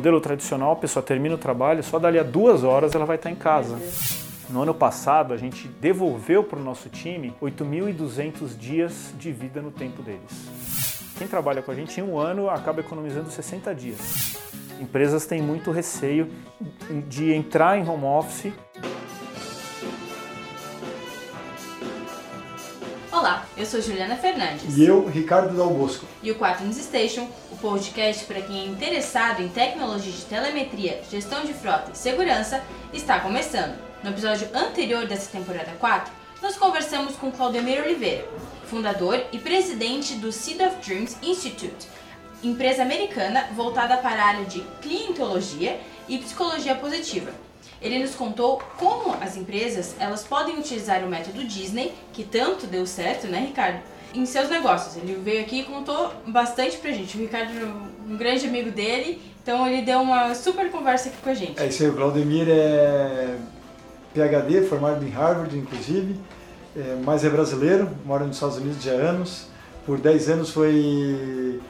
modelo tradicional, a pessoa termina o trabalho, só dali a duas horas ela vai estar em casa. No ano passado, a gente devolveu para o nosso time 8.200 dias de vida no tempo deles. Quem trabalha com a gente em um ano acaba economizando 60 dias. Empresas têm muito receio de entrar em home office. Eu sou Juliana Fernandes. E eu, Ricardo Dal Bosco. E o 4 News Station, o podcast para quem é interessado em tecnologia de telemetria, gestão de frota e segurança, está começando. No episódio anterior dessa temporada 4, nós conversamos com Claudemir Oliveira, fundador e presidente do Seed of Dreams Institute, empresa americana voltada para a área de clientologia e psicologia positiva. Ele nos contou como as empresas elas podem utilizar o método Disney, que tanto deu certo, né, Ricardo? Em seus negócios. Ele veio aqui e contou bastante pra gente. O Ricardo um grande amigo dele, então ele deu uma super conversa aqui com a gente. É isso aí, o Claudemir é PhD, formado em Harvard, inclusive, é, mas é brasileiro, mora nos Estados Unidos já há anos. Por 10 anos foi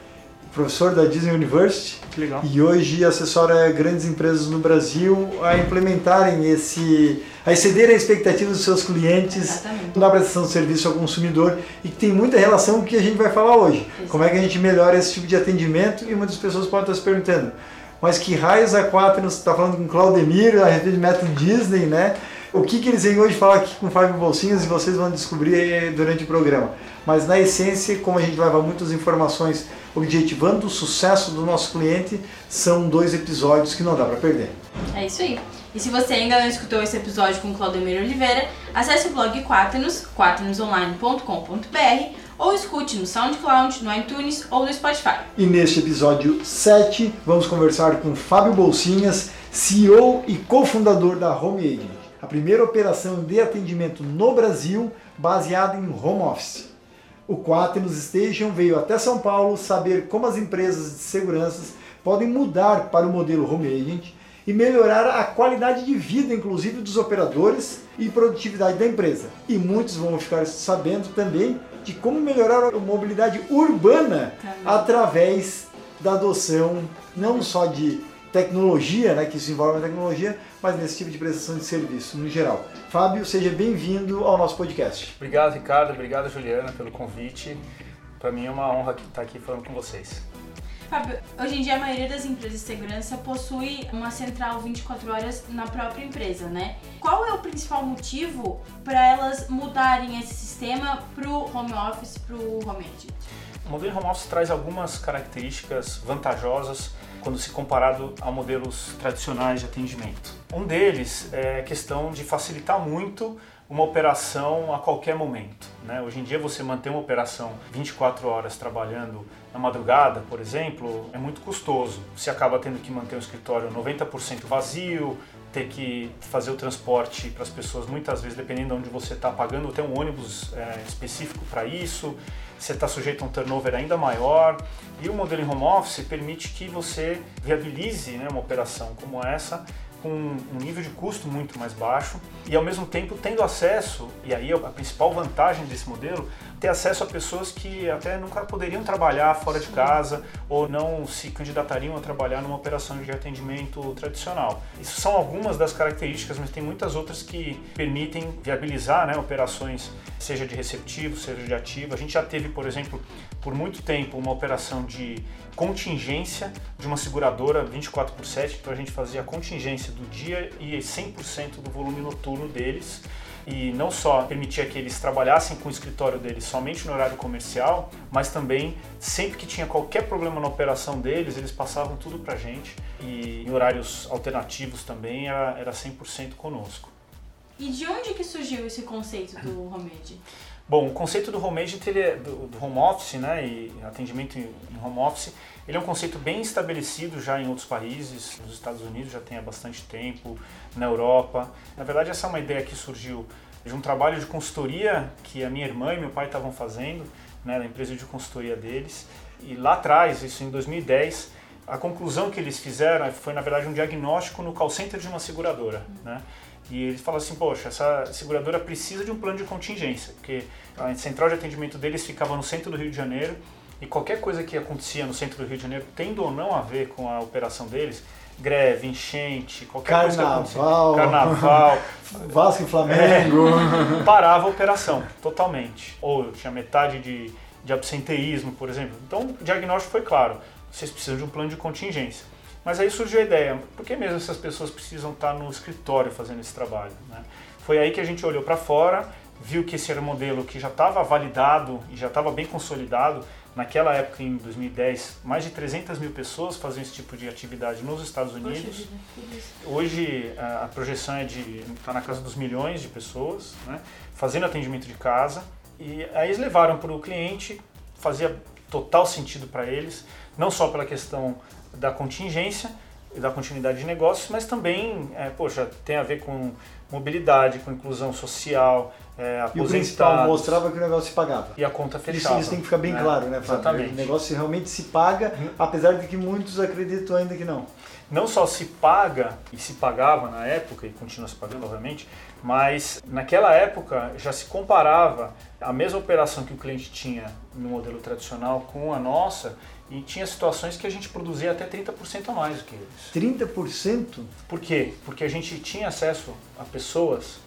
professor da Disney University e hoje assessora grandes empresas no Brasil a implementarem esse, a excederem a expectativa dos seus clientes Exatamente. na prestação de serviço ao consumidor e que tem muita relação com o que a gente vai falar hoje. Exatamente. Como é que a gente melhora esse tipo de atendimento e muitas pessoas podem estar se perguntando mas que raios a 4 está falando com Claudemir a respeito de método Disney, né? O que, que eles vêm hoje falar aqui com o Fábio Bolsinhas e vocês vão descobrir durante o programa. Mas na essência, como a gente leva muitas informações objetivando o sucesso do nosso cliente, são dois episódios que não dá para perder. É isso aí. E se você ainda não escutou esse episódio com Claudemir Oliveira, acesse o blog Quaternos, quaternosonline.com.br ou escute no SoundCloud, no iTunes ou no Spotify. E neste episódio 7, vamos conversar com Fábio Bolsinhas, CEO e cofundador da Home Agent, a primeira operação de atendimento no Brasil baseada em home office. O Quaternos Station veio até São Paulo saber como as empresas de seguranças podem mudar para o modelo Home Agent e melhorar a qualidade de vida, inclusive dos operadores e produtividade da empresa. E muitos vão ficar sabendo também de como melhorar a mobilidade urbana através da adoção não só de tecnologia, né, que isso envolve a tecnologia, mas nesse tipo de prestação de serviço no geral. Fábio, seja bem-vindo ao nosso podcast. Obrigado, Ricardo. Obrigado, Juliana, pelo convite. Para mim é uma honra estar aqui falando com vocês. Fábio, hoje em dia a maioria das empresas de segurança possui uma central 24 horas na própria empresa, né? Qual é o principal motivo para elas mudarem esse sistema para o home office, para o home agent? O modelo home office traz algumas características vantajosas quando se comparado a modelos tradicionais de atendimento. Um deles é a questão de facilitar muito uma operação a qualquer momento. Né? Hoje em dia, você manter uma operação 24 horas trabalhando na madrugada, por exemplo, é muito custoso. Você acaba tendo que manter o escritório 90% vazio, ter que fazer o transporte para as pessoas, muitas vezes, dependendo de onde você está pagando, tem um ônibus é, específico para isso, você está sujeito a um turnover ainda maior. E o modelo em home office permite que você viabilize né, uma operação como essa com um nível de custo muito mais baixo e ao mesmo tempo tendo acesso, e aí a principal vantagem desse modelo, ter acesso a pessoas que até nunca poderiam trabalhar fora de casa ou não se candidatariam a trabalhar numa operação de atendimento tradicional. Isso são algumas das características, mas tem muitas outras que permitem viabilizar né, operações, seja de receptivo, seja de ativo. A gente já teve, por exemplo, por muito tempo uma operação de contingência de uma seguradora 24 por 7, então a gente fazia a contingência do dia e 100% do volume noturno deles e não só permitia que eles trabalhassem com o escritório deles somente no horário comercial, mas também sempre que tinha qualquer problema na operação deles, eles passavam tudo para a gente e em horários alternativos também era, era 100% conosco. E de onde que surgiu esse conceito do homemade? Bom, o conceito do homemade, é do, do home office, né, e atendimento em home office, ele é um conceito bem estabelecido já em outros países, nos Estados Unidos já tem há bastante tempo, na Europa. Na verdade, essa é uma ideia que surgiu de um trabalho de consultoria que a minha irmã e meu pai estavam fazendo, né, na empresa de consultoria deles. E lá atrás, isso em 2010, a conclusão que eles fizeram foi, na verdade, um diagnóstico no call center de uma seguradora. Né? E eles falaram assim, poxa, essa seguradora precisa de um plano de contingência, porque a central de atendimento deles ficava no centro do Rio de Janeiro, e qualquer coisa que acontecia no centro do Rio de Janeiro, tendo ou não a ver com a operação deles, greve, enchente, qualquer carnaval, coisa que acontecia, carnaval, Vasco e Flamengo, é, parava a operação totalmente. Ou tinha metade de, de absenteísmo, por exemplo. Então o diagnóstico foi claro, vocês precisam de um plano de contingência. Mas aí surgiu a ideia, por que mesmo essas pessoas precisam estar no escritório fazendo esse trabalho? Né? Foi aí que a gente olhou para fora, viu que esse era um modelo que já estava validado e já estava bem consolidado. Naquela época, em 2010, mais de 300 mil pessoas faziam esse tipo de atividade nos Estados Unidos. Hoje a projeção é de estar tá na casa dos milhões de pessoas, né? fazendo atendimento de casa. E aí eles levaram para o cliente, fazia total sentido para eles, não só pela questão da contingência e da continuidade de negócios, mas também, é, poxa, tem a ver com mobilidade, com inclusão social, é, E o principal mostrava que o negócio se pagava. E a conta fechava. Isso, isso tem que ficar bem né? claro, né, Fábio? Exatamente. O negócio realmente se paga, apesar de que muitos acreditam ainda que não. Não só se paga, e se pagava na época, e continua se pagando, obviamente, mas naquela época já se comparava a mesma operação que o cliente tinha no modelo tradicional com a nossa e tinha situações que a gente produzia até 30% a mais do que eles. 30%? Por quê? Porque a gente tinha acesso a pessoas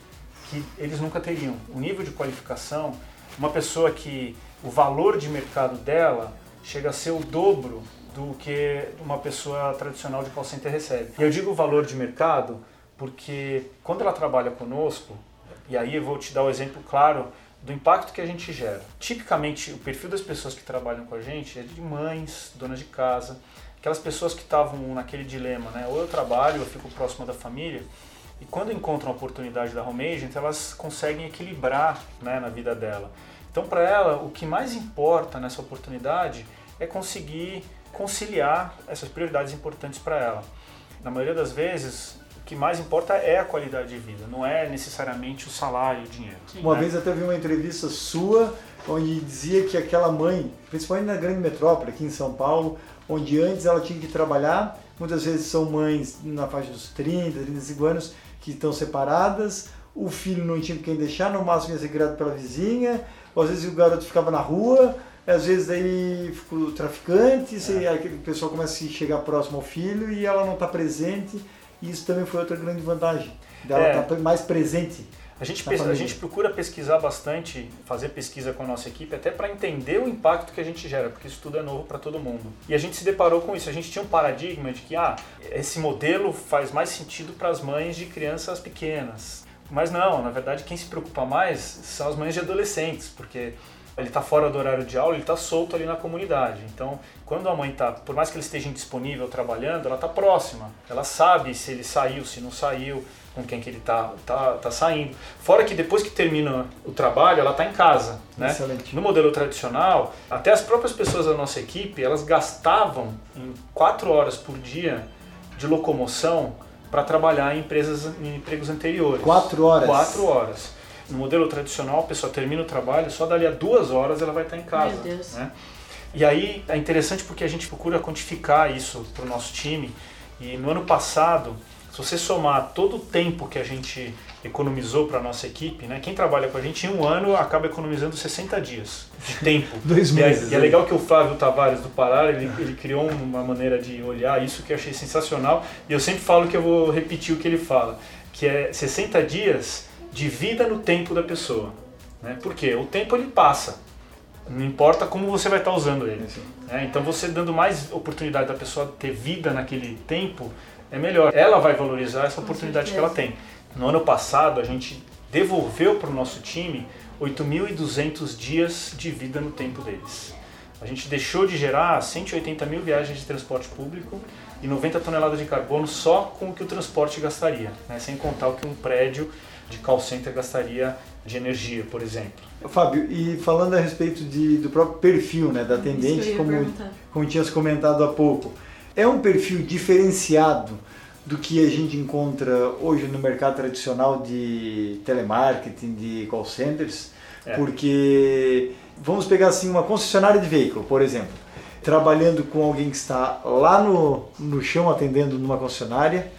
que eles nunca teriam. O nível de qualificação, uma pessoa que o valor de mercado dela chega a ser o dobro do que uma pessoa tradicional de call center recebe. E eu digo valor de mercado porque quando ela trabalha conosco, e aí eu vou te dar o um exemplo claro do impacto que a gente gera. Tipicamente, o perfil das pessoas que trabalham com a gente é de mães, donas de casa, aquelas pessoas que estavam naquele dilema, né? Ou eu trabalho, eu fico próximo da família, e quando encontram a oportunidade da home agent, elas conseguem equilibrar né, na vida dela. Então, para ela, o que mais importa nessa oportunidade é conseguir conciliar essas prioridades importantes para ela. Na maioria das vezes, que mais importa é a qualidade de vida, não é necessariamente o salário e o dinheiro. Uma né? vez até vi uma entrevista sua onde dizia que aquela mãe, principalmente na grande metrópole, aqui em São Paulo, onde antes ela tinha que trabalhar, muitas vezes são mães na faixa dos 30, 35 anos, que estão separadas, o filho não tinha quem deixar, no máximo ia ser criado pela vizinha, ou às vezes o garoto ficava na rua, às vezes daí fica o traficante, é. aí o pessoal começa a se chegar próximo ao filho e ela não está presente e isso também foi outra grande vantagem, dela é. estar tá mais presente. A gente, a gente procura pesquisar bastante, fazer pesquisa com a nossa equipe, até para entender o impacto que a gente gera, porque isso tudo é novo para todo mundo. E a gente se deparou com isso. A gente tinha um paradigma de que ah, esse modelo faz mais sentido para as mães de crianças pequenas. Mas não, na verdade, quem se preocupa mais são as mães de adolescentes, porque ele está fora do horário de aula, ele está solto ali na comunidade. Então, quando a mãe está, por mais que ele esteja indisponível trabalhando, ela está próxima. Ela sabe se ele saiu, se não saiu, com quem que ele está tá, tá saindo. Fora que depois que termina o trabalho, ela está em casa. Né? Excelente. No modelo tradicional, até as próprias pessoas da nossa equipe, elas gastavam em quatro horas por dia de locomoção para trabalhar em empresas em empregos anteriores. Quatro horas? Quatro horas. No modelo tradicional, a pessoa termina o trabalho, só dali a duas horas ela vai estar em casa. Meu Deus. Né? E aí é interessante porque a gente procura quantificar isso para o nosso time. E no ano passado, se você somar todo o tempo que a gente economizou para a nossa equipe, né? Quem trabalha com a gente em um ano acaba economizando 60 dias de tempo. Dois meses. E é, e é, legal que o Flávio Tavares do Pará, ele, ele criou uma maneira de olhar isso que eu achei sensacional. E eu sempre falo que eu vou repetir o que ele fala, que é 60 dias de vida no tempo da pessoa. Né? Porque o tempo ele passa, não importa como você vai estar usando ele. É, então você dando mais oportunidade da pessoa ter vida naquele tempo é melhor. Ela vai valorizar essa oportunidade que ela tem. No ano passado a gente devolveu para o nosso time 8.200 dias de vida no tempo deles. A gente deixou de gerar 180 mil viagens de transporte público e 90 toneladas de carbono só com o que o transporte gastaria, né? sem contar o que um prédio de call center gastaria de energia, por exemplo. Fábio, e falando a respeito de, do próprio perfil né, da atendente, como, como tinhas comentado há pouco, é um perfil diferenciado do que a gente encontra hoje no mercado tradicional de telemarketing, de call centers, é. porque vamos pegar assim uma concessionária de veículo, por exemplo, trabalhando com alguém que está lá no, no chão atendendo numa concessionária,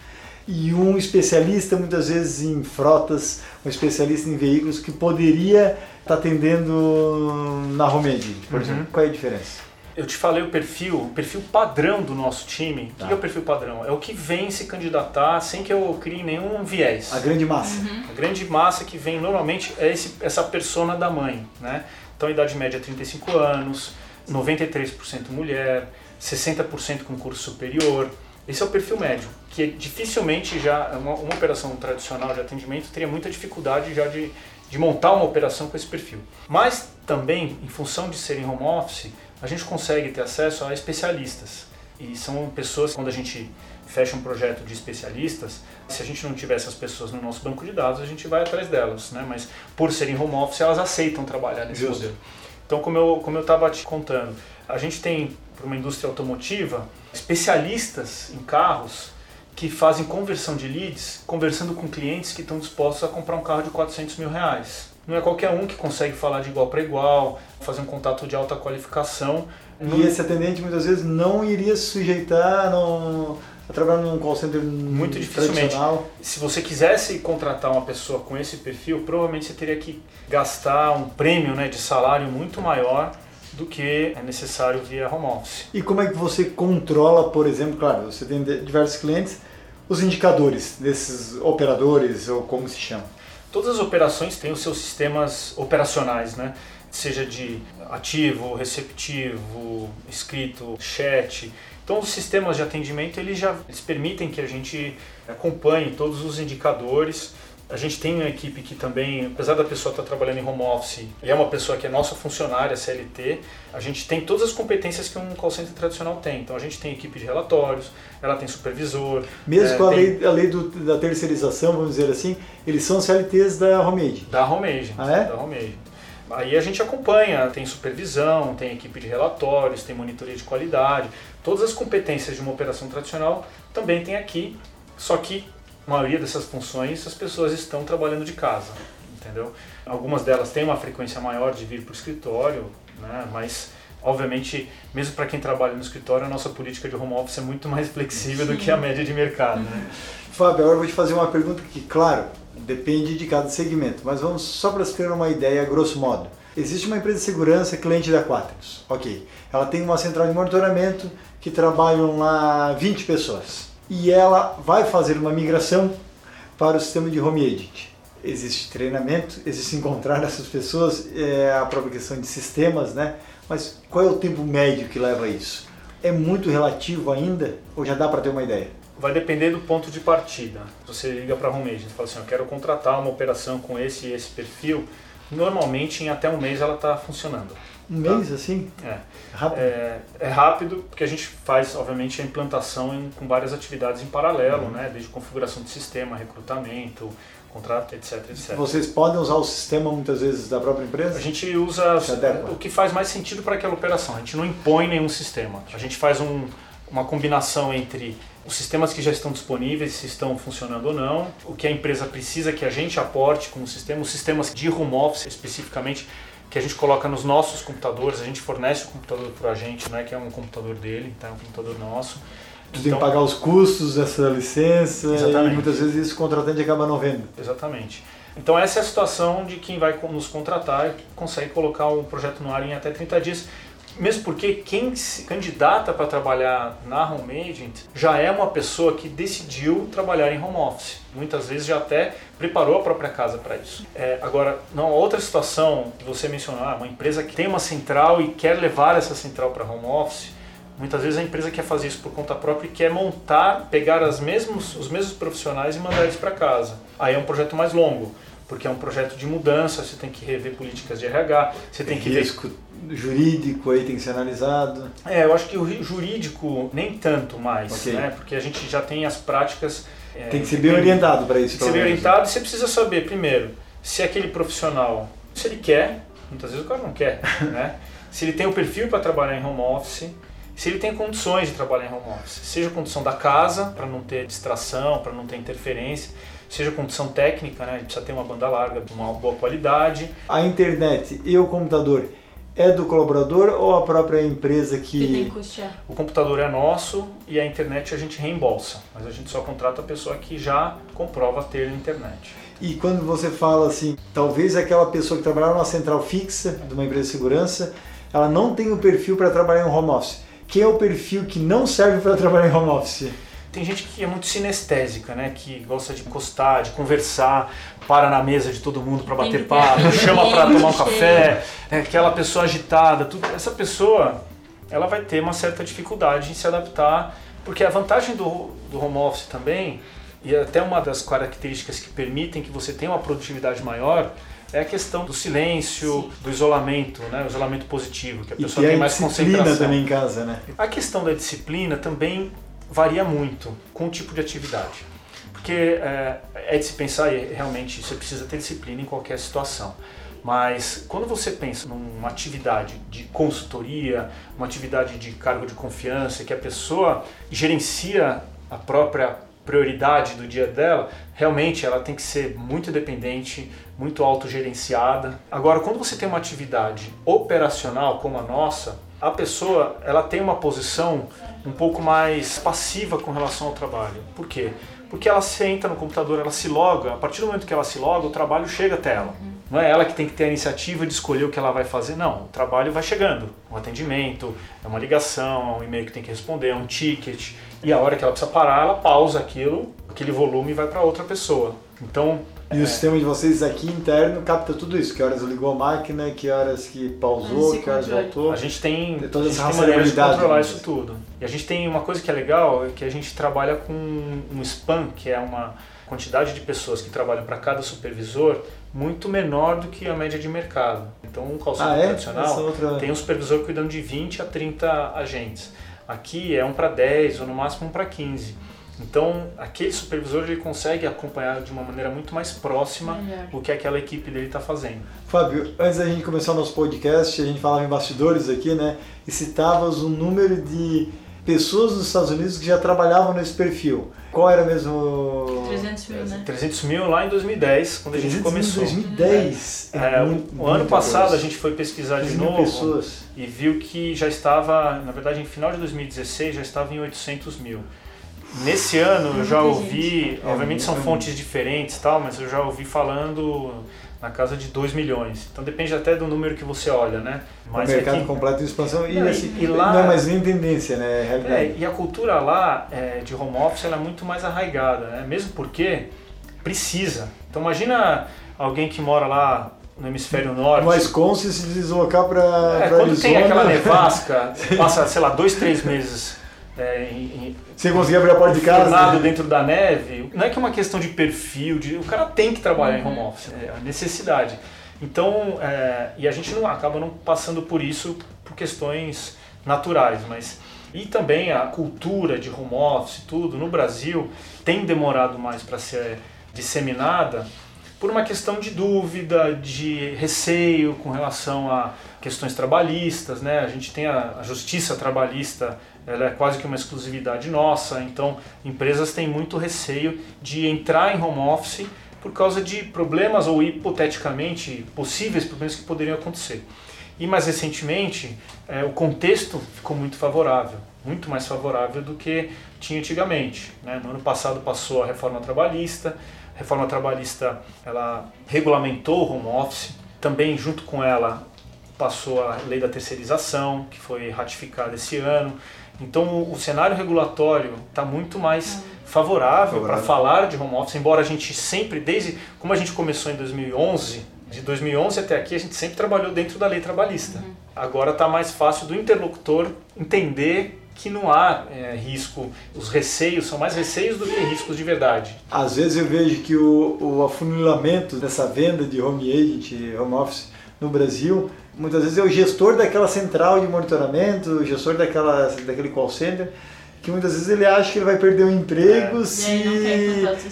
e um especialista muitas vezes em frotas, um especialista em veículos que poderia estar atendendo na home por uhum. exemplo. Qual é a diferença? Eu te falei o perfil, o perfil padrão do nosso time. O Tá. que é o perfil padrão? É o que vem se candidatar sem que eu crie nenhum viés. A grande massa. A grande massa que vem normalmente é esse, essa persona da mãe, né? Então, idade média é 35 anos, 93% mulher, 60% com curso superior. Esse é o perfil médio, que dificilmente já uma, uma operação tradicional de atendimento teria muita dificuldade já de, de montar uma operação com esse perfil. Mas também, em função de serem home office, a gente consegue ter acesso a especialistas. E são pessoas, quando a gente fecha um projeto de especialistas, se a gente não tiver essas pessoas no nosso banco de dados, a gente vai atrás delas, né? Mas por serem home office, elas aceitam trabalhar nesse Justo. modelo. Então, como eu como eu estava te contando, a gente tem para uma indústria automotiva especialistas em carros que fazem conversão de leads, conversando com clientes que estão dispostos a comprar um carro de 400 mil reais. Não é qualquer um que consegue falar de igual para igual, fazer um contato de alta qualificação. E esse atendente muitas vezes não iria se sujeitar não, a trabalhar num call center Muito dificilmente. Se você quisesse contratar uma pessoa com esse perfil, provavelmente você teria que gastar um prêmio né, de salário muito maior do que é necessário via home office. E como é que você controla, por exemplo, claro, você tem diversos clientes, os indicadores desses operadores, ou como se chama? Todas as operações têm os seus sistemas operacionais, né? seja de ativo, receptivo, escrito, chat. Então os sistemas de atendimento eles já eles permitem que a gente acompanhe todos os indicadores. A gente tem uma equipe que também, apesar da pessoa estar trabalhando em home office, e é uma pessoa que é nossa funcionária CLT, a gente tem todas as competências que um call center tradicional tem. Então a gente tem equipe de relatórios, ela tem supervisor. Mesmo é, com a tem- lei, a lei do- da terceirização, vamos dizer assim, eles são CLTs da Homemade. Da Home Agent. Ah, é? Da Home Agent. Aí a gente acompanha, tem supervisão, tem equipe de relatórios, tem monitoria de qualidade. Todas as competências de uma operação tradicional também tem aqui, só que a maioria dessas funções as pessoas estão trabalhando de casa, entendeu? Algumas delas têm uma frequência maior de vir para o escritório, né? mas obviamente, mesmo para quem trabalha no escritório, a nossa política de home office é muito mais flexível do que a média de mercado. Né? Fábio, agora eu vou te fazer uma pergunta que, claro, depende de cada segmento, mas vamos só para se ter uma ideia, grosso modo. Existe uma empresa de segurança cliente da Quaternos, ok. Ela tem uma central de monitoramento que trabalham lá 20 pessoas. E ela vai fazer uma migração para o sistema de home agent. Existe treinamento, existe encontrar essas pessoas, é a questão de sistemas, né? Mas qual é o tempo médio que leva isso? É muito relativo ainda ou já dá para ter uma ideia? Vai depender do ponto de partida. Você liga para a home agent e fala assim, eu quero contratar uma operação com esse e esse perfil. Normalmente em até um mês ela está funcionando. Um mês assim? É. Rápido? É, é rápido porque a gente faz, obviamente, a implantação em- com várias atividades em paralelo, né? desde configuração de sistema, recrutamento, contrato, etc, etc. Vocês podem usar o sistema muitas vezes da própria A empresa? gente usa o que faz mais sentido para aquela operação. A gente não impõe nenhum sistema. A gente faz um- uma combinação entre os sistemas que já estão disponíveis, se estão funcionando ou não, o que a empresa precisa que a gente aporte como sistema, os sistemas de home office especificamente, que a gente coloca nos nossos computadores, a gente fornece o computador para a gente, não é que é um computador dele, então é um computador nosso. Tu tem que pagar os custos dessa licença Exatamente. e muitas vezes isso o contratante acaba não vendo. Exatamente. Então essa é a situação de quem vai nos contratar e consegue colocar o projeto no ar em até 30 dias. Mesmo porque quem se candidata para trabalhar na Home Agent já é uma pessoa que decidiu trabalhar em home office. Muitas vezes já até preparou a própria casa para isso. É, agora, não, outra situação que você mencionou, ah, uma empresa que tem uma central e quer levar essa central para home office, Muitas vezes a empresa quer fazer isso por conta própria e quer montar, pegar as mesmos, os mesmos profissionais e mandar eles para casa. Aí é um projeto mais longo, porque é um projeto de mudança, você tem que rever políticas de RH, você tem que ver risco jurídico aí tem que ser analisado. é, eu acho que o jurídico nem tanto mais, Ok. né? Porque a gente já tem as práticas. é, Tem que ser bem orientado para isso. Tem que ser bem menos. orientado e você precisa saber, primeiro, se aquele profissional, se ele quer, muitas vezes o cara não quer, né? Se ele tem o perfil para trabalhar em home office, se ele tem condições de trabalhar em home office, seja condição da casa, para não ter distração, para não ter interferência, seja condição técnica, né? Ele precisa ter uma banda larga, uma boa qualidade. A internet e o computador é do colaborador ou a própria empresa Que tem que que. custear. O computador é nosso e a internet a gente reembolsa, mas a gente só contrata a pessoa que já comprova ter internet. E quando você fala assim, talvez aquela pessoa que trabalhava numa central fixa de uma empresa de segurança, ela não tem o perfil para trabalhar em home office. Quem é o perfil que não serve para trabalhar em home office? Tem gente que é muito sinestésica, né? Que gosta de encostar, de conversar, para na mesa de todo mundo para bater papo, chama para tomar um café, né? aquela pessoa agitada. Tudo. Essa pessoa, ela vai ter uma certa dificuldade em se adaptar, porque a vantagem do, do home office também, e até uma das características que permitem que você tenha uma produtividade maior, é a questão do silêncio, Sim. do isolamento, né? o isolamento positivo, que a pessoa e tem mais concentração. também em casa, né? A questão da disciplina também varia muito com o tipo de atividade. Porque é, é de se pensar e realmente você precisa ter disciplina em qualquer situação. Mas quando você pensa numa atividade de consultoria, uma atividade de cargo de confiança, que a pessoa gerencia a própria prioridade do dia dela, realmente ela tem que ser muito independente, muito autogerenciada. Agora, quando você tem uma atividade operacional como a nossa, a pessoa ela tem uma posição um pouco mais passiva com relação ao trabalho. Por quê? Porque ela senta no computador, ela se loga, a partir do momento que ela se loga, o trabalho chega até ela. Não é ela que tem que ter a iniciativa de escolher o que ela vai fazer, não. O trabalho vai chegando. Um atendimento, é uma ligação, é um e-mail que tem que responder, é um ticket. E a hora que ela precisa parar, ela pausa aquilo, aquele volume vai para outra pessoa. Então, e é. o sistema de vocês aqui interno capta tudo isso, que horas ligou a máquina, que horas que pausou, que horas voltou. A gente tem, todas as maneiras de controlar isso tudo. E a gente tem uma coisa que é legal, é que a gente trabalha com um spam, que é uma quantidade de pessoas que trabalham para cada supervisor muito menor do que a média de mercado. Então, um call center ah, é? tradicional outra... tem um supervisor cuidando de 20 a 30 agentes. Aqui é um para 10 ou no máximo um para 15. Então, aquele supervisor ele consegue acompanhar de uma maneira muito mais próxima Melhor. o que aquela equipe dele está fazendo. Fábio, antes da gente começar o nosso podcast, a gente falava em bastidores aqui, né? E citavas o número de pessoas nos Estados Unidos que já trabalhavam nesse perfil. Qual era mesmo? 300 mil, né? 300 mil lá em 2010, quando a gente começou. Em 2010. É, é, muito, o ano passado coisa. a gente foi pesquisar de novo pessoas. e viu que já estava, na verdade, em final de 2016 já estava em 800 mil. Nesse ano eu já ouvi, é, obviamente são fontes diferentes tal, mas eu já ouvi falando na casa de 2 milhões. Então depende até do número que você olha, né? Mas o mercado completo de expansão e, assim, e lá, não é mais nem tendência, né? É realidade. É, e a cultura lá é, de home office ela é muito mais arraigada, né? Mesmo porque precisa. Então imagina alguém que mora lá no hemisfério norte. Mas com se deslocar para é, Quando Arizona... tem aquela nevasca, passa, sei lá, dois, três meses é, em, sem conseguir abrir a porta de casa. dentro da neve, não é que é uma questão de perfil, de, o cara tem que trabalhar uhum. em home office, é a necessidade. Então, é, e a gente não acaba não passando por isso por questões naturais, mas e também a cultura de home office, tudo no Brasil tem demorado mais para ser disseminada por uma questão de dúvida, de receio com relação a questões trabalhistas, né? A gente tem a, a justiça trabalhista ela é quase que uma exclusividade nossa, então empresas têm muito receio de entrar em home office por causa de problemas ou hipoteticamente possíveis problemas que poderiam acontecer. E mais recentemente, é, o contexto ficou muito favorável, muito mais favorável do que tinha antigamente. Né? No ano passado passou a reforma trabalhista, a reforma trabalhista ela regulamentou o home office, também junto com ela passou a lei da terceirização, que foi ratificada esse ano. Então o, cenário regulatório está muito mais favorável, para falar de home office, embora a gente sempre, desde como a gente começou em 2011, de 2011 até aqui a gente sempre trabalhou dentro da lei trabalhista. Uhum. Agora está mais fácil do interlocutor entender que não há é, risco, os receios são mais receios do que riscos de verdade. Às vezes eu vejo que o, o afunilamento dessa venda de home agent, home office no Brasil, muitas vezes é o gestor daquela central de monitoramento, o gestor daquela, daquele call center, que muitas vezes ele acha que ele vai perder o emprego é. se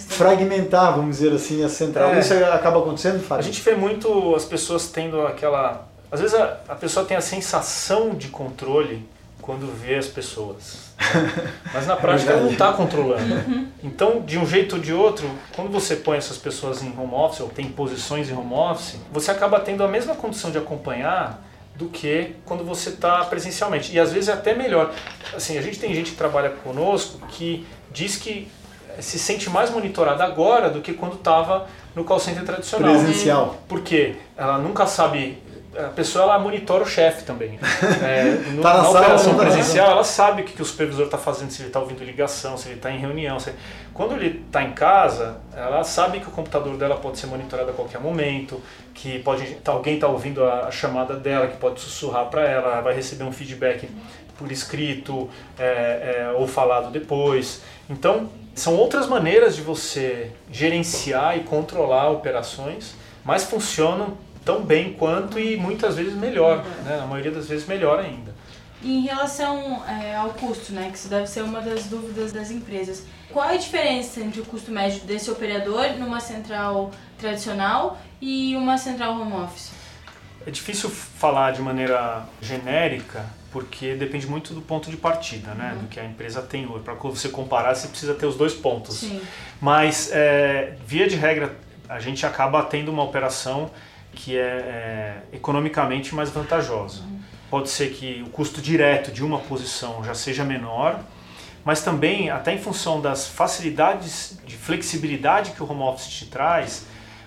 fragmentar, vamos dizer assim, a central. É. Isso acaba acontecendo, Fábio? A gente vê muito as pessoas tendo aquela... Às vezes a, a pessoa tem a sensação de controle quando vê as pessoas. Né? Mas na prática ela não está controlando. Uhum. Então, de um jeito ou de outro, quando você põe essas pessoas em home office ou tem posições em home office, você acaba tendo a mesma condição de acompanhar do que quando você está presencialmente. E às vezes é até melhor. Assim, a gente tem gente que trabalha conosco que diz que se sente mais monitorada agora do que quando estava no call center tradicional. Presencial. Por quê? Ela nunca sabe a pessoa ela monitora o chefe também. É, no, Tá na na sala, operação tá presencial, ela sabe o que, que o supervisor está fazendo, se ele está ouvindo ligação, se ele está em reunião. se- Quando ele está em casa, ela sabe que o computador dela pode ser monitorado a qualquer momento, que pode tá- alguém está ouvindo a, a chamada dela, que pode sussurrar para ela, ela vai receber um feedback por escrito é, é, ou falado depois. Então, são outras maneiras de você gerenciar e controlar operações, mas funcionam tão bem quanto e muitas vezes melhor, né? na maioria das vezes melhor ainda. Em relação é, ao custo, né, que isso deve ser uma das dúvidas das empresas, qual é a diferença entre o custo médio desse operador numa central tradicional e uma central home office? É difícil falar de maneira genérica, porque depende muito do ponto de partida, né? do que a empresa tem hoje. Para você comparar, você precisa ter os dois pontos. Sim. Mas, é, via de regra, a gente acaba tendo uma operação que é, é economicamente mais vantajosa. Pode ser que o custo direto de uma posição já seja menor, mas também, até em função das facilidades de flexibilidade que o home office te traz,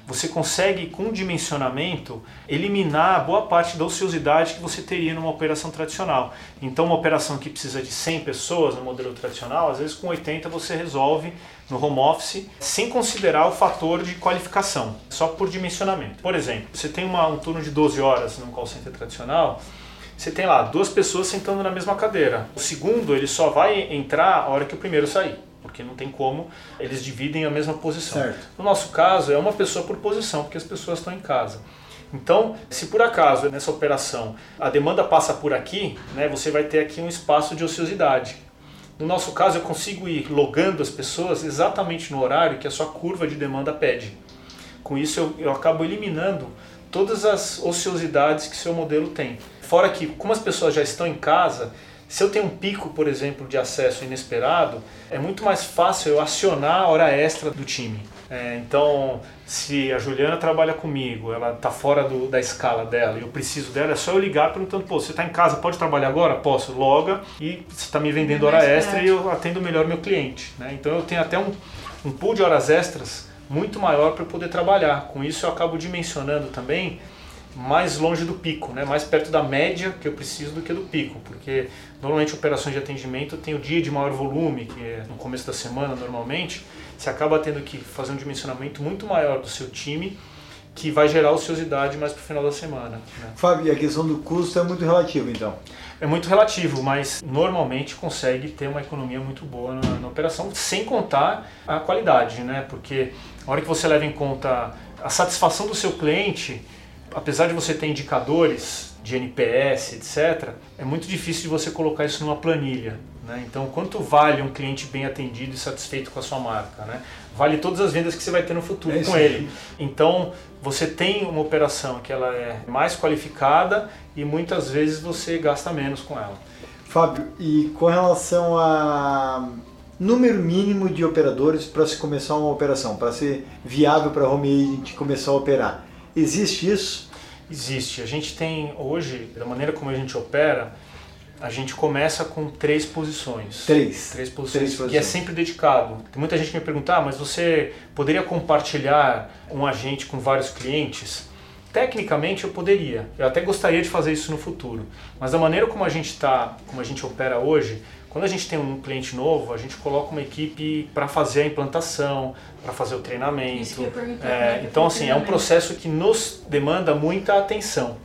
você consegue, com dimensionamento, eliminar boa parte da ociosidade que você teria numa operação tradicional. Então, uma operação que precisa de 100 pessoas no modelo tradicional, às vezes com 80 você resolve no home office, sem considerar o fator de qualificação, só por dimensionamento. Por exemplo, você tem uma, um turno de 12 horas num call center tradicional, você tem lá duas pessoas sentando na mesma cadeira. O segundo, ele só vai entrar a hora que o primeiro sair, porque não tem como, eles dividem a mesma posição. Certo. No nosso caso, é uma pessoa por posição, porque as pessoas estão em casa. Então, se por acaso nessa operação a demanda passa por aqui, né, você vai ter aqui um espaço de ociosidade. No nosso caso, eu consigo ir logando as pessoas exatamente no horário que a sua curva de demanda pede. Com isso, eu, eu acabo eliminando todas as ociosidades que seu modelo tem. Fora que, como as pessoas já estão em casa, se eu tenho um pico, por exemplo, de acesso inesperado, é muito mais fácil eu acionar a hora extra do time. É, então, se a Juliana trabalha comigo, ela está fora do- da escala dela e eu preciso dela, é só eu ligar perguntando: pô, você está em casa, pode trabalhar agora? Posso, loga e você está me vendendo hora Mais extra e eu atendo melhor meu cliente. Né? Então, eu tenho até um, um pool de horas extras muito maior para eu poder trabalhar. Com isso, eu acabo dimensionando também mais longe do pico, né? mais perto da média que eu preciso do que do pico, porque normalmente operações de atendimento tem o dia de maior volume, que é no começo da semana normalmente, você acaba tendo que fazer um dimensionamento muito maior do seu time, que vai gerar ociosidade mais para o final da semana. né? Fábio, e a questão do custo é muito relativa, então. É muito relativo, mas normalmente consegue ter uma economia muito boa na, na operação, sem contar a qualidade, né? Porque a hora que você leva em conta a satisfação do seu cliente, apesar de você ter indicadores de NPS, etc., é muito difícil de você colocar isso numa planilha. Né? Então, quanto vale um cliente bem atendido e satisfeito com a sua marca? Né? Vale todas as vendas que você vai ter no futuro É com ele. Então, você tem uma operação que ela é mais qualificada e muitas vezes você gasta menos com ela. Fábio, e com relação a número mínimo de operadores para se começar uma operação, para ser viável para a home agent começar a operar, existe isso? Existe. A gente tem hoje, da maneira como a gente opera, a gente começa com três posições. Três. Três posições, Três que é posições. sempre dedicado. Tem muita gente que me pergunta, ah, mas você poderia compartilhar um agente com vários clientes? Tecnicamente eu poderia. Eu até gostaria de fazer isso no futuro. Mas da maneira como a gente está, como a gente opera hoje, quando a gente tem um cliente novo, a gente coloca uma equipe para fazer a implantação, para fazer o treinamento. É, é que então assim, é um processo que nos demanda muita atenção.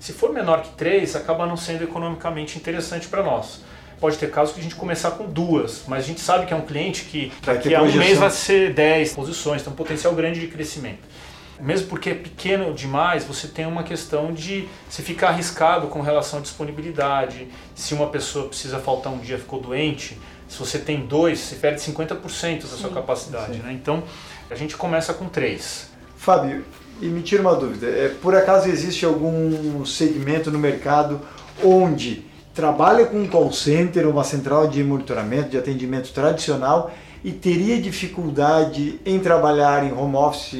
Se for menor que três, acaba não sendo economicamente interessante para nós. Pode ter casos que a gente começar com duas, mas a gente sabe que é um cliente que daqui a um mês vai ser 10 posições, tem um potencial grande de crescimento. Mesmo porque é pequeno demais, você tem uma questão de se ficar arriscado com relação à disponibilidade. Se uma pessoa precisa faltar um dia, ficou doente, se você tem dois, você perde 50% da sua Sim. capacidade. Sim. Né? Então, a gente começa com três. Fábio, e me tira uma dúvida, é, por acaso existe algum segmento no mercado onde trabalha com um call center, uma central de monitoramento, de atendimento tradicional e teria dificuldade em trabalhar em home office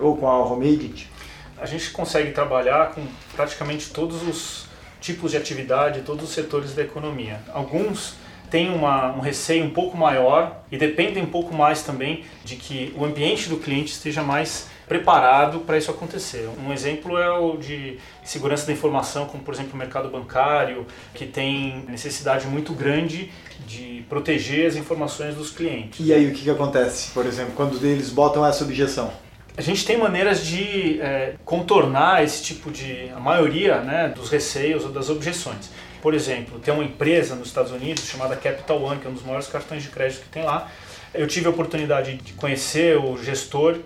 ou com a home agent? A gente consegue trabalhar com praticamente todos os tipos de atividade, todos os setores da economia. Alguns têm uma, um receio um pouco maior e dependem um pouco mais também de que o ambiente do cliente esteja mais preparado para isso acontecer. Um exemplo é o de segurança da informação, como por exemplo o mercado bancário, que tem necessidade muito grande de proteger as informações dos clientes. E aí o que, que acontece, por exemplo, quando eles botam essa objeção? A gente tem maneiras de é, contornar esse tipo de, a maioria né, dos receios ou das objeções. Por exemplo, tem uma empresa nos Estados Unidos chamada Capital One, que é um dos maiores cartões de crédito que tem lá. Eu tive a oportunidade de conhecer o gestor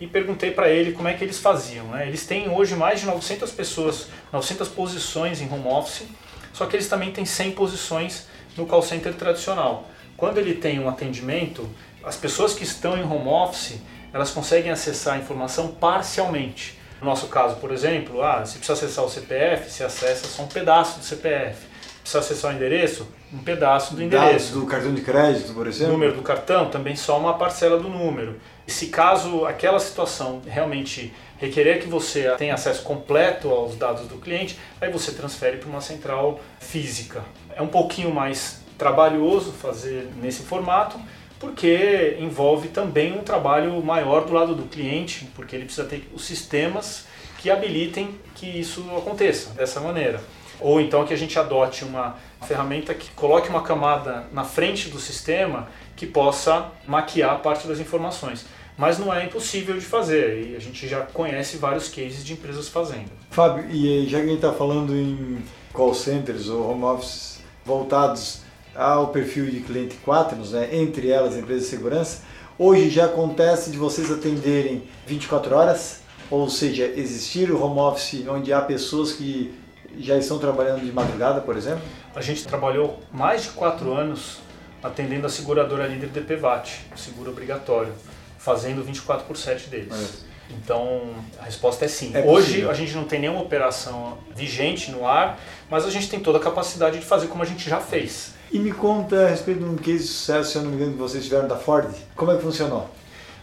e perguntei para ele como é que eles faziam. Né? Eles têm hoje mais de 900 pessoas, 900 posições em home office, só que eles também têm 100 posições no call center tradicional. Quando ele tem um atendimento, as pessoas que estão em home office, elas conseguem acessar a informação parcialmente. No nosso caso, por exemplo, ah, se precisa acessar o CPF, se acessa só um pedaço do CPF. Precisa acessar o endereço, um pedaço do endereço. Dados do cartão de crédito, por exemplo. Número do cartão, também só uma parcela do número. E se caso aquela situação realmente requerer que você tenha acesso completo aos dados do cliente, aí você transfere para uma central física. É um pouquinho mais trabalhoso fazer nesse formato, porque envolve também um trabalho maior do lado do cliente, porque ele precisa ter os sistemas que habilitem que isso aconteça dessa maneira. Ou então que a gente adote uma ferramenta que coloque uma camada na frente do sistema que possa maquiar parte das informações. Mas não é impossível de fazer e a gente já conhece vários cases de empresas fazendo. Fábio, e já que a gente está falando em call centers ou home offices voltados ao perfil de cliente Quaternos, né, entre elas empresas de segurança, hoje já acontece de vocês atenderem 24 horas, ou seja, existir o home office onde há pessoas que já estão trabalhando de madrugada, por exemplo? A gente trabalhou mais de quatro anos atendendo a seguradora líder DPVAT, seguro obrigatório, fazendo 24 por 7 deles. Então, a resposta é sim. É Hoje a gente não tem nenhuma operação vigente no ar, mas a gente tem toda a capacidade de fazer como a gente já fez. E me conta a respeito de um case de sucesso, se eu não me engano, que vocês tiveram da Ford. Como é que funcionou?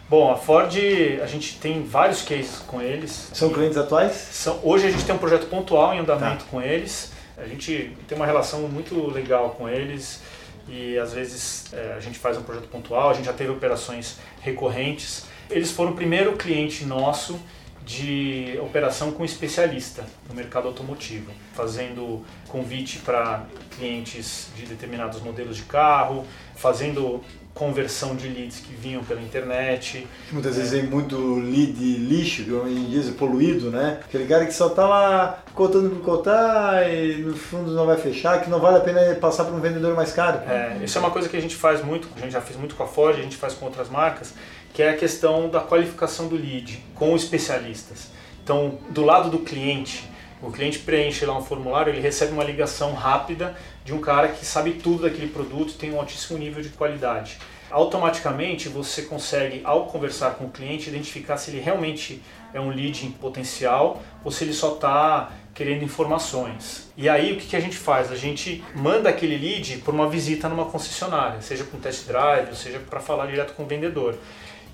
Bom, a Ford, a gente tem vários cases com eles. São clientes atuais? São, hoje a gente tem um projeto pontual em andamento tá. com eles. A gente tem uma relação muito legal com eles e às vezes é, a gente faz um projeto pontual, a gente já teve operações recorrentes. Eles foram o primeiro cliente nosso de operação com especialista no mercado automotivo, fazendo convite para clientes de determinados modelos de carro, fazendo conversão de leads que vinham pela internet. Muitas é. vezes tem muito lead lixo, hoje diz poluído, né? Aquele cara que só está lá cotando por cotar e no fundo não vai fechar, que não vale a pena passar para um vendedor mais caro. É, isso é uma coisa que a gente faz muito, a gente já fez muito com a Ford, a gente faz com outras marcas, que é a questão da qualificação do lead com especialistas. Então, do lado do cliente, o cliente preenche lá um formulário, ele recebe uma ligação rápida de um cara que sabe tudo daquele produto tem um altíssimo nível de qualidade. Automaticamente você consegue, ao conversar com o cliente, identificar se ele realmente é um lead em potencial ou se ele só está querendo informações. E aí o que, que a gente faz? A gente manda aquele lead por uma visita numa concessionária, seja para um test drive, ou seja para falar direto com o vendedor.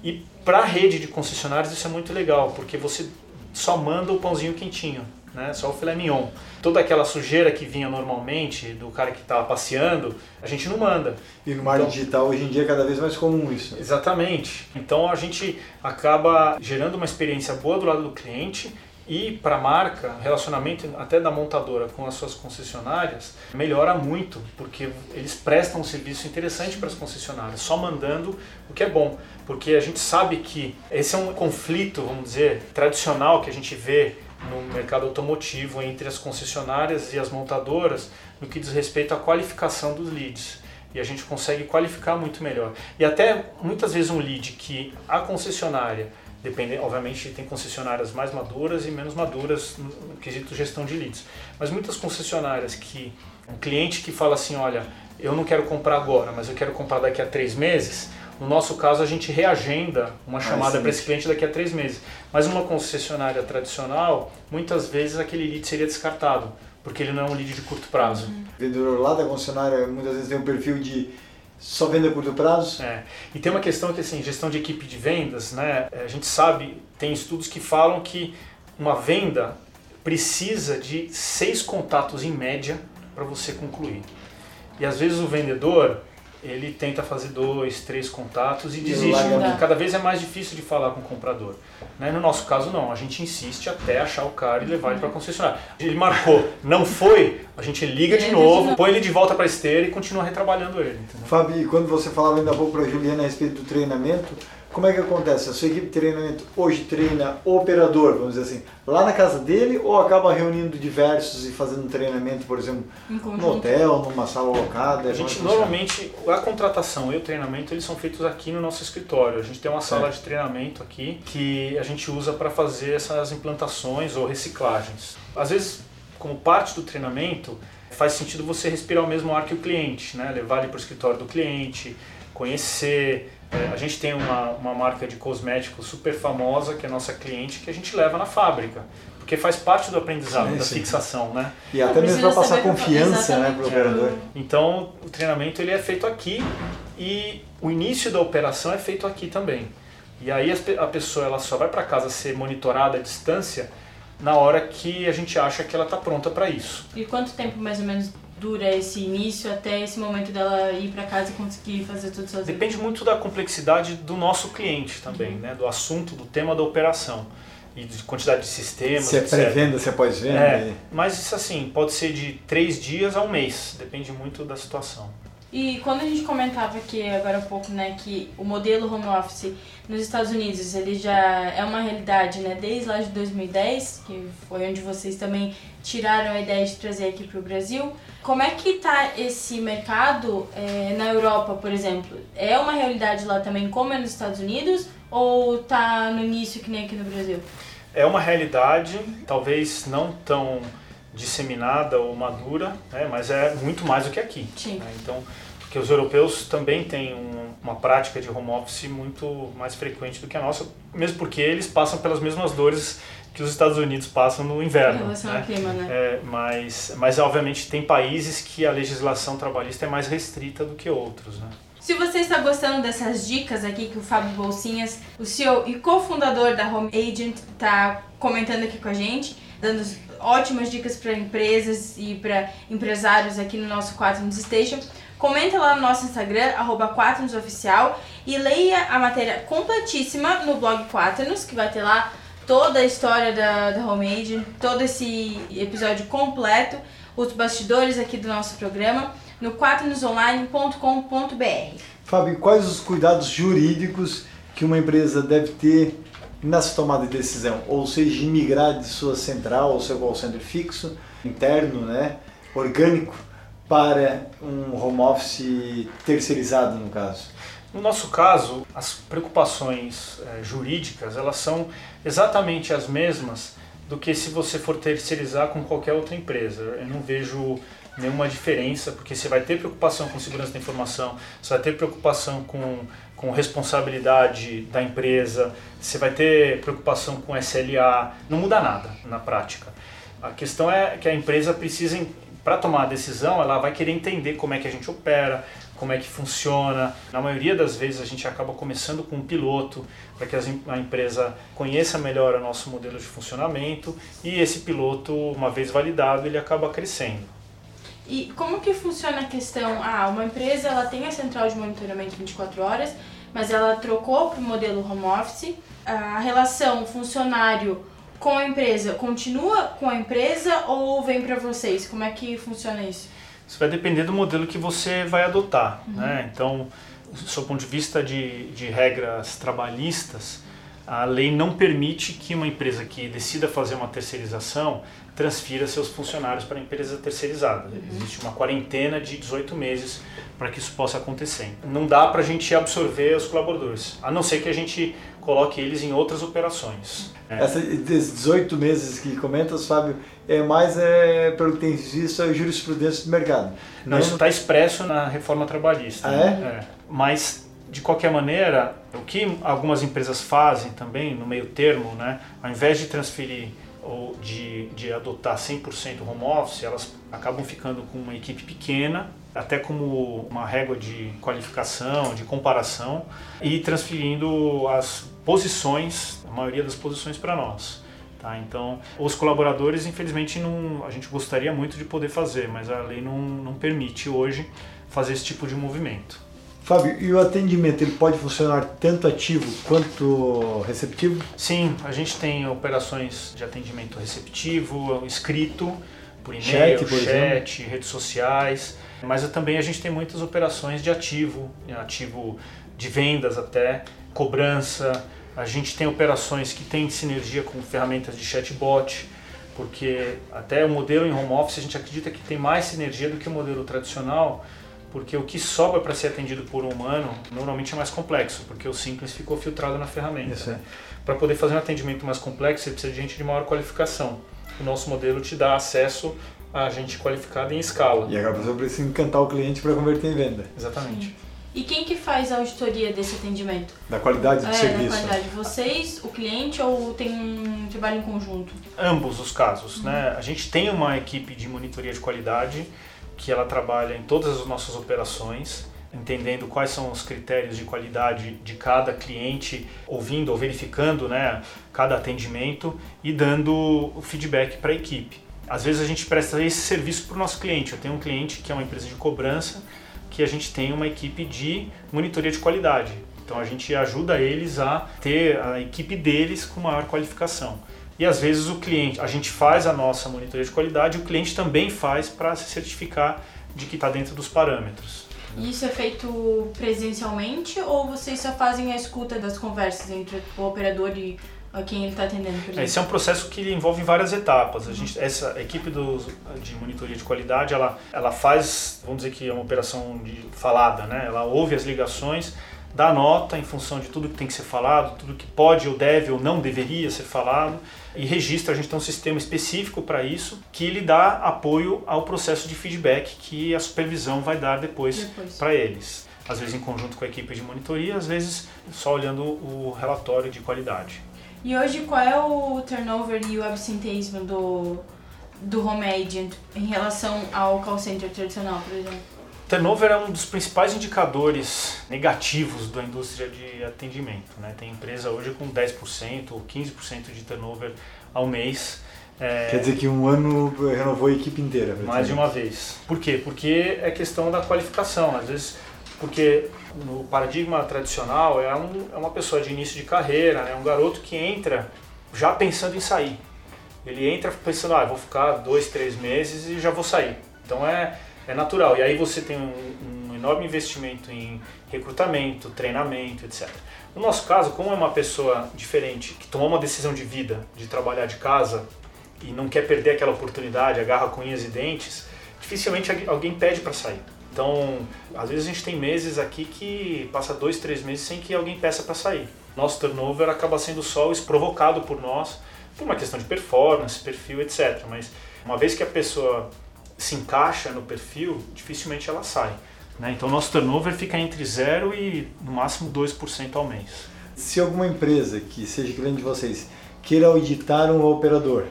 E para a rede de concessionárias isso é muito legal, porque você só manda o pãozinho quentinho né? Só o filé mignon. Toda aquela sujeira que vinha normalmente do cara que estava passeando, a gente não manda. E no marketing então, digital hoje em dia é cada vez mais comum isso. Exatamente. Então a gente acaba gerando uma experiência boa do lado do cliente e para a marca, relacionamento até da montadora com as suas concessionárias melhora muito, porque eles prestam um serviço interessante para as concessionárias, só mandando o que é bom. Porque a gente sabe que esse é um conflito, vamos dizer, tradicional que a gente vê no mercado automotivo entre as concessionárias e as montadoras no que diz respeito à qualificação dos leads. E a gente consegue qualificar muito melhor. E até muitas vezes um lead que a concessionária, depende, obviamente tem concessionárias mais maduras e menos maduras no, quesito gestão de leads. Mas muitas concessionárias que um cliente que fala assim, olha, eu não quero comprar agora, mas eu quero comprar daqui a três meses, no nosso caso, a gente reagenda uma ah, chamada ah, para esse cliente daqui a três meses. Mas uma concessionária tradicional, muitas vezes aquele lead seria descartado, porque ele não é um lead de curto prazo. Uhum. O vendedor lá da concessionária muitas vezes tem um perfil de só venda a curto prazo? É. E tem uma questão que, assim, gestão de equipe de vendas, né? A gente sabe, tem estudos que falam que uma venda precisa de seis contatos em média para você concluir. E às vezes o vendedor ele tenta fazer dois, três contatos e desiste, porque cada vez é mais difícil de falar com o comprador. Né? No nosso caso, não. A gente insiste até achar o cara e levar ele para a concessionária. Ele marcou, não foi, a gente liga de de novo, põe ele de volta para a esteira e continua retrabalhando ele. Entendeu? Fábio, e quando você falava ainda há pouco para a Juliana a respeito do treinamento, como é que acontece? A sua equipe de treinamento hoje treina o operador, vamos dizer assim, lá na casa dele ou acaba reunindo diversos e fazendo um treinamento, por exemplo, Em no hotel, numa sala locada? A é gente normalmente a contratação e o treinamento eles são feitos aqui no nosso escritório. A gente tem uma sala Certo. de treinamento aqui que a gente usa para fazer essas implantações ou reciclagens. Às vezes, como parte do treinamento, faz sentido você respirar o mesmo ar que o cliente, né? Levar ele para o escritório do cliente, conhecer. É, a gente tem uma, uma marca de cosméticos super famosa que é nossa cliente que a gente leva na fábrica. Porque faz parte do aprendizado, Sim, da sim. fixação, né? E até mesmo para passar como- confiança né, para o operador. Então, o treinamento ele é feito aqui e o início da operação é feito aqui também. E aí a pessoa ela só vai para casa ser monitorada à distância na hora que a gente acha que ela está pronta para isso. E quanto tempo mais ou menos dura esse início até esse momento dela ir pra casa e conseguir fazer tudo sozinha? Depende muito da complexidade do nosso cliente também, né? do assunto, do tema da operação e de quantidade de sistemas, Se é pré-venda, se é pós-venda. É, mas isso assim, pode ser de três dias a um mês, depende muito da situação. E quando a gente comentava aqui agora há pouco, né, que o modelo home office nos Estados Unidos, ele já é uma realidade, né, desde lá de 2010, que foi onde vocês também tiraram a ideia de trazer aqui para o Brasil. Como é que tá esse mercado eh, na Europa, por exemplo? É uma realidade lá também como é nos Estados Unidos ou tá no início que nem aqui no Brasil? É uma realidade, talvez não tão disseminada ou madura, né, mas é muito mais do que aqui. Né? Então, porque os europeus também têm um- uma prática de home office muito mais frequente do que a nossa, mesmo porque eles passam pelas mesmas dores que os Estados Unidos passam no Em inverno. relação né? ao clima, né? É, mas, mas obviamente tem países que a legislação trabalhista é mais restrita do que outros, né? Se você está gostando dessas dicas aqui que o Fábio Bolsinhas, o CEO e cofundador da Home Agent, está comentando aqui com a gente, dando ótimas dicas para empresas e para empresários aqui no nosso Quaternos Station, comenta lá no nosso Instagram, arroba e leia a matéria completíssima no blog Quaternos, que vai ter lá toda a história da, da Home Agent, todo esse episódio completo, os bastidores aqui do nosso programa, no quaternosonline.com.br. Fábio, quais os cuidados jurídicos que uma empresa deve ter nessa tomada de decisão? Ou seja, migrar de sua central ou seu call center fixo, interno, né, orgânico, para um home office terceirizado, no caso? No nosso caso, as preocupações eh, jurídicas elas são exatamente as mesmas do que se você for terceirizar com qualquer outra empresa. Eu não vejo nenhuma diferença, porque você vai ter preocupação com segurança da informação, você vai ter preocupação com, com responsabilidade da empresa, você vai ter preocupação com SLA, não muda nada na prática. A questão é que a empresa precisa, para tomar a decisão, ela vai querer entender como é que a gente opera, como é que funciona. Na maioria das vezes a gente acaba começando com um piloto para que a empresa conheça melhor o nosso modelo de funcionamento e esse piloto, uma vez validado, ele acaba crescendo. E como que funciona a questão? Ah, uma empresa ela tem a central de monitoramento 24 horas, mas ela trocou para o modelo home office. A relação funcionário com a empresa continua com a empresa ou vem para vocês? Como é que funciona isso? Isso vai depender do modelo que você vai adotar. Né? Então, do seu ponto de vista de, de regras trabalhistas, a lei não permite que uma empresa que decida fazer uma terceirização transfira seus funcionários para a empresa terceirizada. Existe uma quarentena de 18 meses para que isso possa acontecer. Não dá para a gente absorver os colaboradores, a não ser que a gente coloque eles em outras operações. É. Essa, desses 18 meses que comentas, Fábio, é mais, é, pelo que tem visto, a jurisprudência do mercado. Não, Né? isso está expresso na reforma trabalhista. Ah, né? Mas, de qualquer maneira, o que algumas empresas fazem também, no meio termo, né, ao invés de transferir ou de, de adotar 100% home office, elas acabam ficando com uma equipe pequena, até como uma régua de qualificação, de comparação, e transferindo as posições, a maioria das posições para nós. Tá? Então, os colaboradores, infelizmente, não, a gente gostaria muito de poder fazer, mas a lei não, não permite hoje fazer esse tipo de movimento. Fábio, e o atendimento ele pode funcionar tanto ativo quanto receptivo? Sim, a gente tem operações de atendimento receptivo, escrito, por e-mail, chat, por chat redes sociais, mas também a gente tem muitas operações de ativo, ativo de vendas até, cobrança, a gente tem operações que têm sinergia com ferramentas de chatbot, porque até o modelo em home office a gente acredita que tem mais sinergia do que o modelo tradicional, porque o que sobra para ser atendido por um humano normalmente é mais complexo, porque o simples ficou filtrado na ferramenta. Né? Para poder fazer um atendimento mais complexo, você precisa de gente de maior qualificação. O nosso modelo te dá acesso a gente qualificada em escala. E agora você precisa encantar o cliente para converter em venda. Exatamente. Sim. E quem que faz a auditoria desse atendimento? Da qualidade do é, serviço. Da qualidade. Vocês, o cliente ou tem um trabalho em conjunto? Ambos os casos, uhum. né? A gente tem uma equipe de monitoria de qualidade que ela trabalha em todas as nossas operações, entendendo quais são os critérios de qualidade de cada cliente, ouvindo ou verificando, né, cada atendimento e dando o feedback para a equipe. Às vezes a gente presta esse serviço para o nosso cliente. Eu tenho um cliente que é uma empresa de cobrança que a gente tem uma equipe de monitoria de qualidade. Então a gente ajuda eles a ter a equipe deles com maior qualificação. E às vezes o cliente, a gente faz a nossa monitoria de qualidade, o cliente também faz para se certificar de que está dentro dos parâmetros. E isso é feito presencialmente ou vocês só fazem a escuta das conversas entre o operador e a quem ele está atendendo, por exemplo? Esse é um processo que envolve várias etapas. A gente, essa equipe do, de monitoria de qualidade, ela, ela faz, vamos dizer que é uma operação de falada, né? Ela ouve as ligações, dá nota em função de tudo que tem que ser falado, tudo que pode ou deve ou não deveria ser falado e registra. A gente tem um sistema específico para isso que lhe dá apoio ao processo de feedback que a supervisão vai dar depois, depois. para eles. Às vezes em conjunto com a equipe de monitoria, às vezes só olhando o relatório de qualidade. E hoje qual é o turnover e o absenteísmo do, do home agent em relação ao call center tradicional, por exemplo? Turnover é um dos principais indicadores negativos da indústria de atendimento. Né? Tem empresa hoje com 10% ou 15% de turnover ao mês. É... Quer dizer que um ano renovou a equipe inteira. Mais de uma vez. Por quê? Porque é questão da qualificação. Às vezes porque no paradigma tradicional é, um, é uma pessoa de início de carreira, é né? um garoto que entra já pensando em sair. Ele entra pensando, ah, vou ficar dois, três meses e já vou sair. Então é, é natural. E aí você tem um, um enorme investimento em recrutamento, treinamento, etc. No nosso caso, como é uma pessoa diferente, que tomou uma decisão de vida, de trabalhar de casa e não quer perder aquela oportunidade, agarra com unhas e dentes, dificilmente alguém pede para sair. Então, às vezes a gente tem meses aqui que passa dois, três meses sem que alguém peça para sair. Nosso turnover acaba sendo só provocado por nós, por uma questão de performance, perfil, etc. Mas uma vez que a pessoa se encaixa no perfil, dificilmente ela sai. Né? Então, nosso turnover fica entre 0 e no máximo 2% ao mês. Se alguma empresa que seja cliente de vocês queira auditar um operador,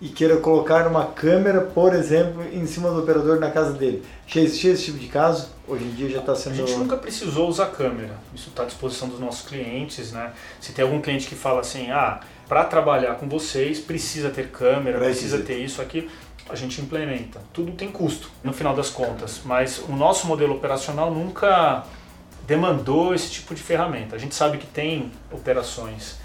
e queira colocar uma câmera, por exemplo, em cima do operador na casa dele. Já existia esse tipo de caso? Hoje em dia já está sendo. A gente nunca precisou usar câmera. Isso está à disposição dos nossos clientes, né? Se tem algum cliente que fala assim, ah, para trabalhar com vocês precisa ter câmera, precisa ter isso, aqui, a gente implementa. Tudo tem custo, no final das contas. Mas o nosso modelo operacional nunca demandou esse tipo de ferramenta. A gente sabe que tem operações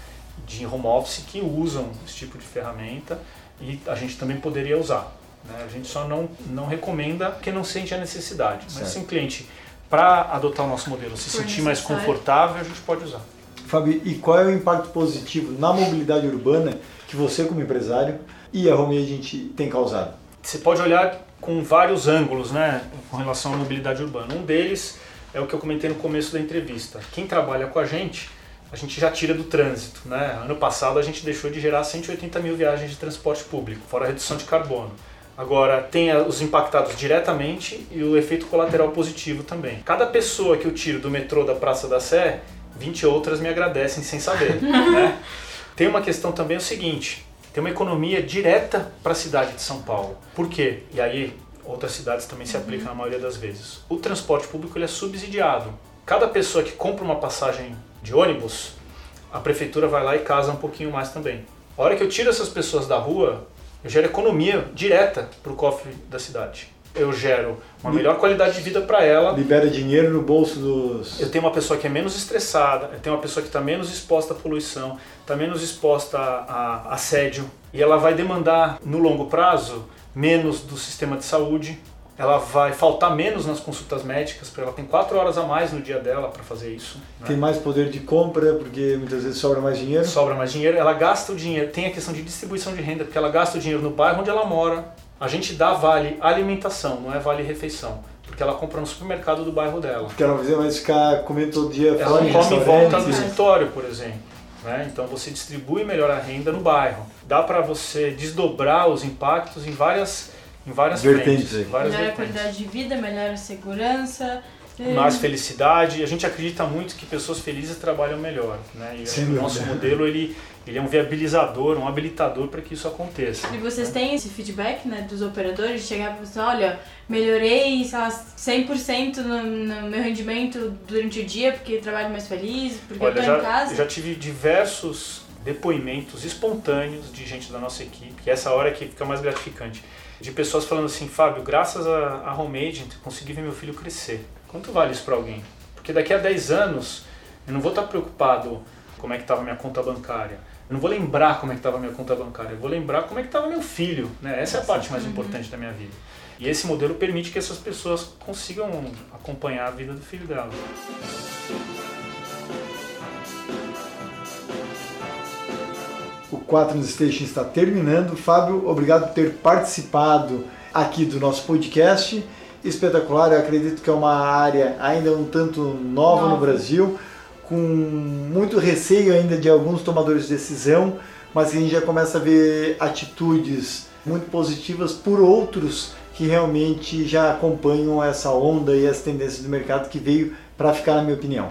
de home office que usam esse tipo de ferramenta e a gente também poderia usar. Né? A gente só não, não recomenda que não sente a necessidade. Mas se um cliente, para adotar o nosso modelo, se Por sentir mais confortável, a gente pode usar. Fábio, e qual é o impacto positivo na mobilidade urbana que você, como empresário, e a Home Agent tem causado? Você pode olhar com vários ângulos né, com relação à mobilidade urbana. Um deles é o que eu comentei no começo da entrevista. Quem trabalha com a gente a gente já tira do trânsito. Né? Ano passado a gente deixou de gerar 180 mil viagens de transporte público, fora a redução de carbono. Agora, tem os impactados diretamente e o efeito colateral positivo também. Cada pessoa que eu tiro do metrô da Praça da Sé, 20 outras me agradecem sem saber. né? Tem uma questão também o seguinte, tem uma economia direta para a cidade de São Paulo. Por quê? E aí outras cidades também se aplicam na maioria das vezes. O transporte público ele é subsidiado. Cada pessoa que compra uma passagem de ônibus, a prefeitura vai lá e casa um pouquinho mais também. A hora que eu tiro essas pessoas da rua, eu gero economia direta para o cofre da cidade. Eu gero uma melhor qualidade de vida para ela. Libera dinheiro no bolso dos. Eu tenho uma pessoa que é menos estressada, eu tenho uma pessoa que está menos exposta à poluição, está menos exposta a, a assédio, e ela vai demandar no longo prazo menos do sistema de saúde, ela vai faltar menos nas consultas médicas, porque ela tem quatro horas a mais no dia dela para fazer isso. Né? Tem mais poder de compra, porque muitas vezes sobra mais dinheiro. Sobra mais dinheiro, ela gasta o dinheiro, tem a questão de distribuição de renda, porque ela gasta o dinheiro no bairro onde ela mora. A gente dá vale alimentação, não é vale refeição. Porque ela compra no supermercado do bairro dela. Porque ela não precisa mais ficar comendo todo dia ela fora. Ela come em volta do escritório, por exemplo. Né? Então você distribui melhor a renda no bairro. Dá para você desdobrar os impactos em várias em várias vertentes. Frentes, várias melhora a qualidade de vida, melhora a segurança. Mais felicidade. A gente acredita muito que pessoas felizes trabalham melhor. Né? E o nosso modelo ele, ele é um viabilizador, um habilitador para que isso aconteça. E vocês né? têm esse feedback né, dos operadores? Chegar para você, olha, melhorei sei lá, 100% no, no meu rendimento durante o dia porque trabalho mais feliz, porque olha, eu estou em casa? Eu já tive diversos depoimentos espontâneos de gente da nossa equipe, que essa hora é que fica mais gratificante de pessoas falando assim, Fábio, graças a, a Homemade consegui ver meu filho crescer. Quanto vale isso para alguém? Porque daqui a 10 anos eu não vou estar preocupado como é que estava minha conta bancária. Eu não vou lembrar como é que estava minha conta bancária. Eu vou lembrar como é que estava meu filho. Né? Essa é a parte mais importante da minha vida. E esse modelo permite que essas pessoas consigam acompanhar a vida do filho delas. O 4 no Station está terminando. Fábio, obrigado por ter participado aqui do nosso podcast. Espetacular, eu acredito que é uma área ainda um tanto nova, nova. no Brasil, com muito receio ainda de alguns tomadores de decisão, mas a gente já começa a ver atitudes muito positivas por outros que realmente já acompanham essa onda e as tendências do mercado que veio para ficar, na minha opinião.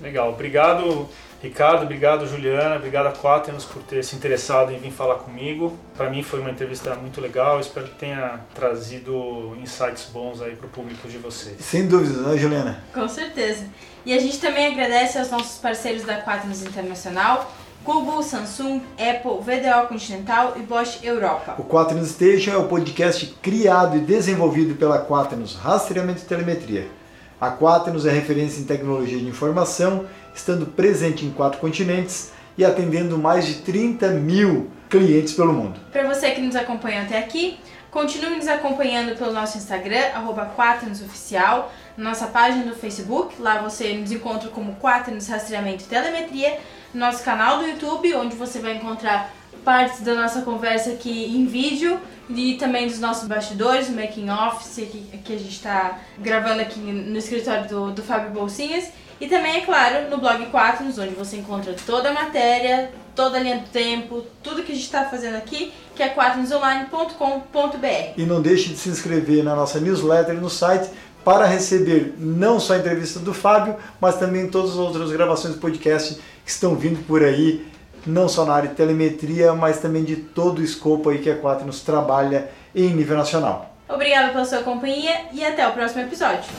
Legal, obrigado Ricardo, obrigado Juliana, obrigado a Quaternos por ter se interessado em vir falar comigo. Para mim foi uma entrevista muito legal, espero que tenha trazido insights bons aí para o público de vocês. Sem dúvida, né Juliana? Com certeza. E a gente também agradece aos nossos parceiros da Quaternos Internacional, Google, Samsung, Apple, VDO Continental e Bosch Europa. O Quaternos Station é o podcast criado e desenvolvido pela Quaternos Rastreamento e Telemetria. A Quaternos é referência em tecnologia de informação estando presente em quatro continentes e atendendo mais de 30 mil clientes pelo mundo. Para você que nos acompanha até aqui, continue nos acompanhando pelo nosso Instagram, arroba nossa página do Facebook, lá você nos encontra como Quaternos Rastreamento e Telemetria, nosso canal do YouTube, onde você vai encontrar partes da nossa conversa aqui em vídeo e também dos nossos bastidores, o making office que, que a gente está gravando aqui no escritório do, do Fábio Bolsinhas. E também, é claro, no blog Quaternos, onde você encontra toda a matéria, toda a linha do tempo, tudo que a gente está fazendo aqui, que é quaternosonline.com.br. E não deixe de se inscrever na nossa newsletter no site para receber não só a entrevista do Fábio, mas também todas as outras gravações do podcast que estão vindo por aí, não só na área de telemetria, mas também de todo o escopo aí que a Quaternos trabalha em nível nacional. Obrigada pela sua companhia e até o próximo episódio.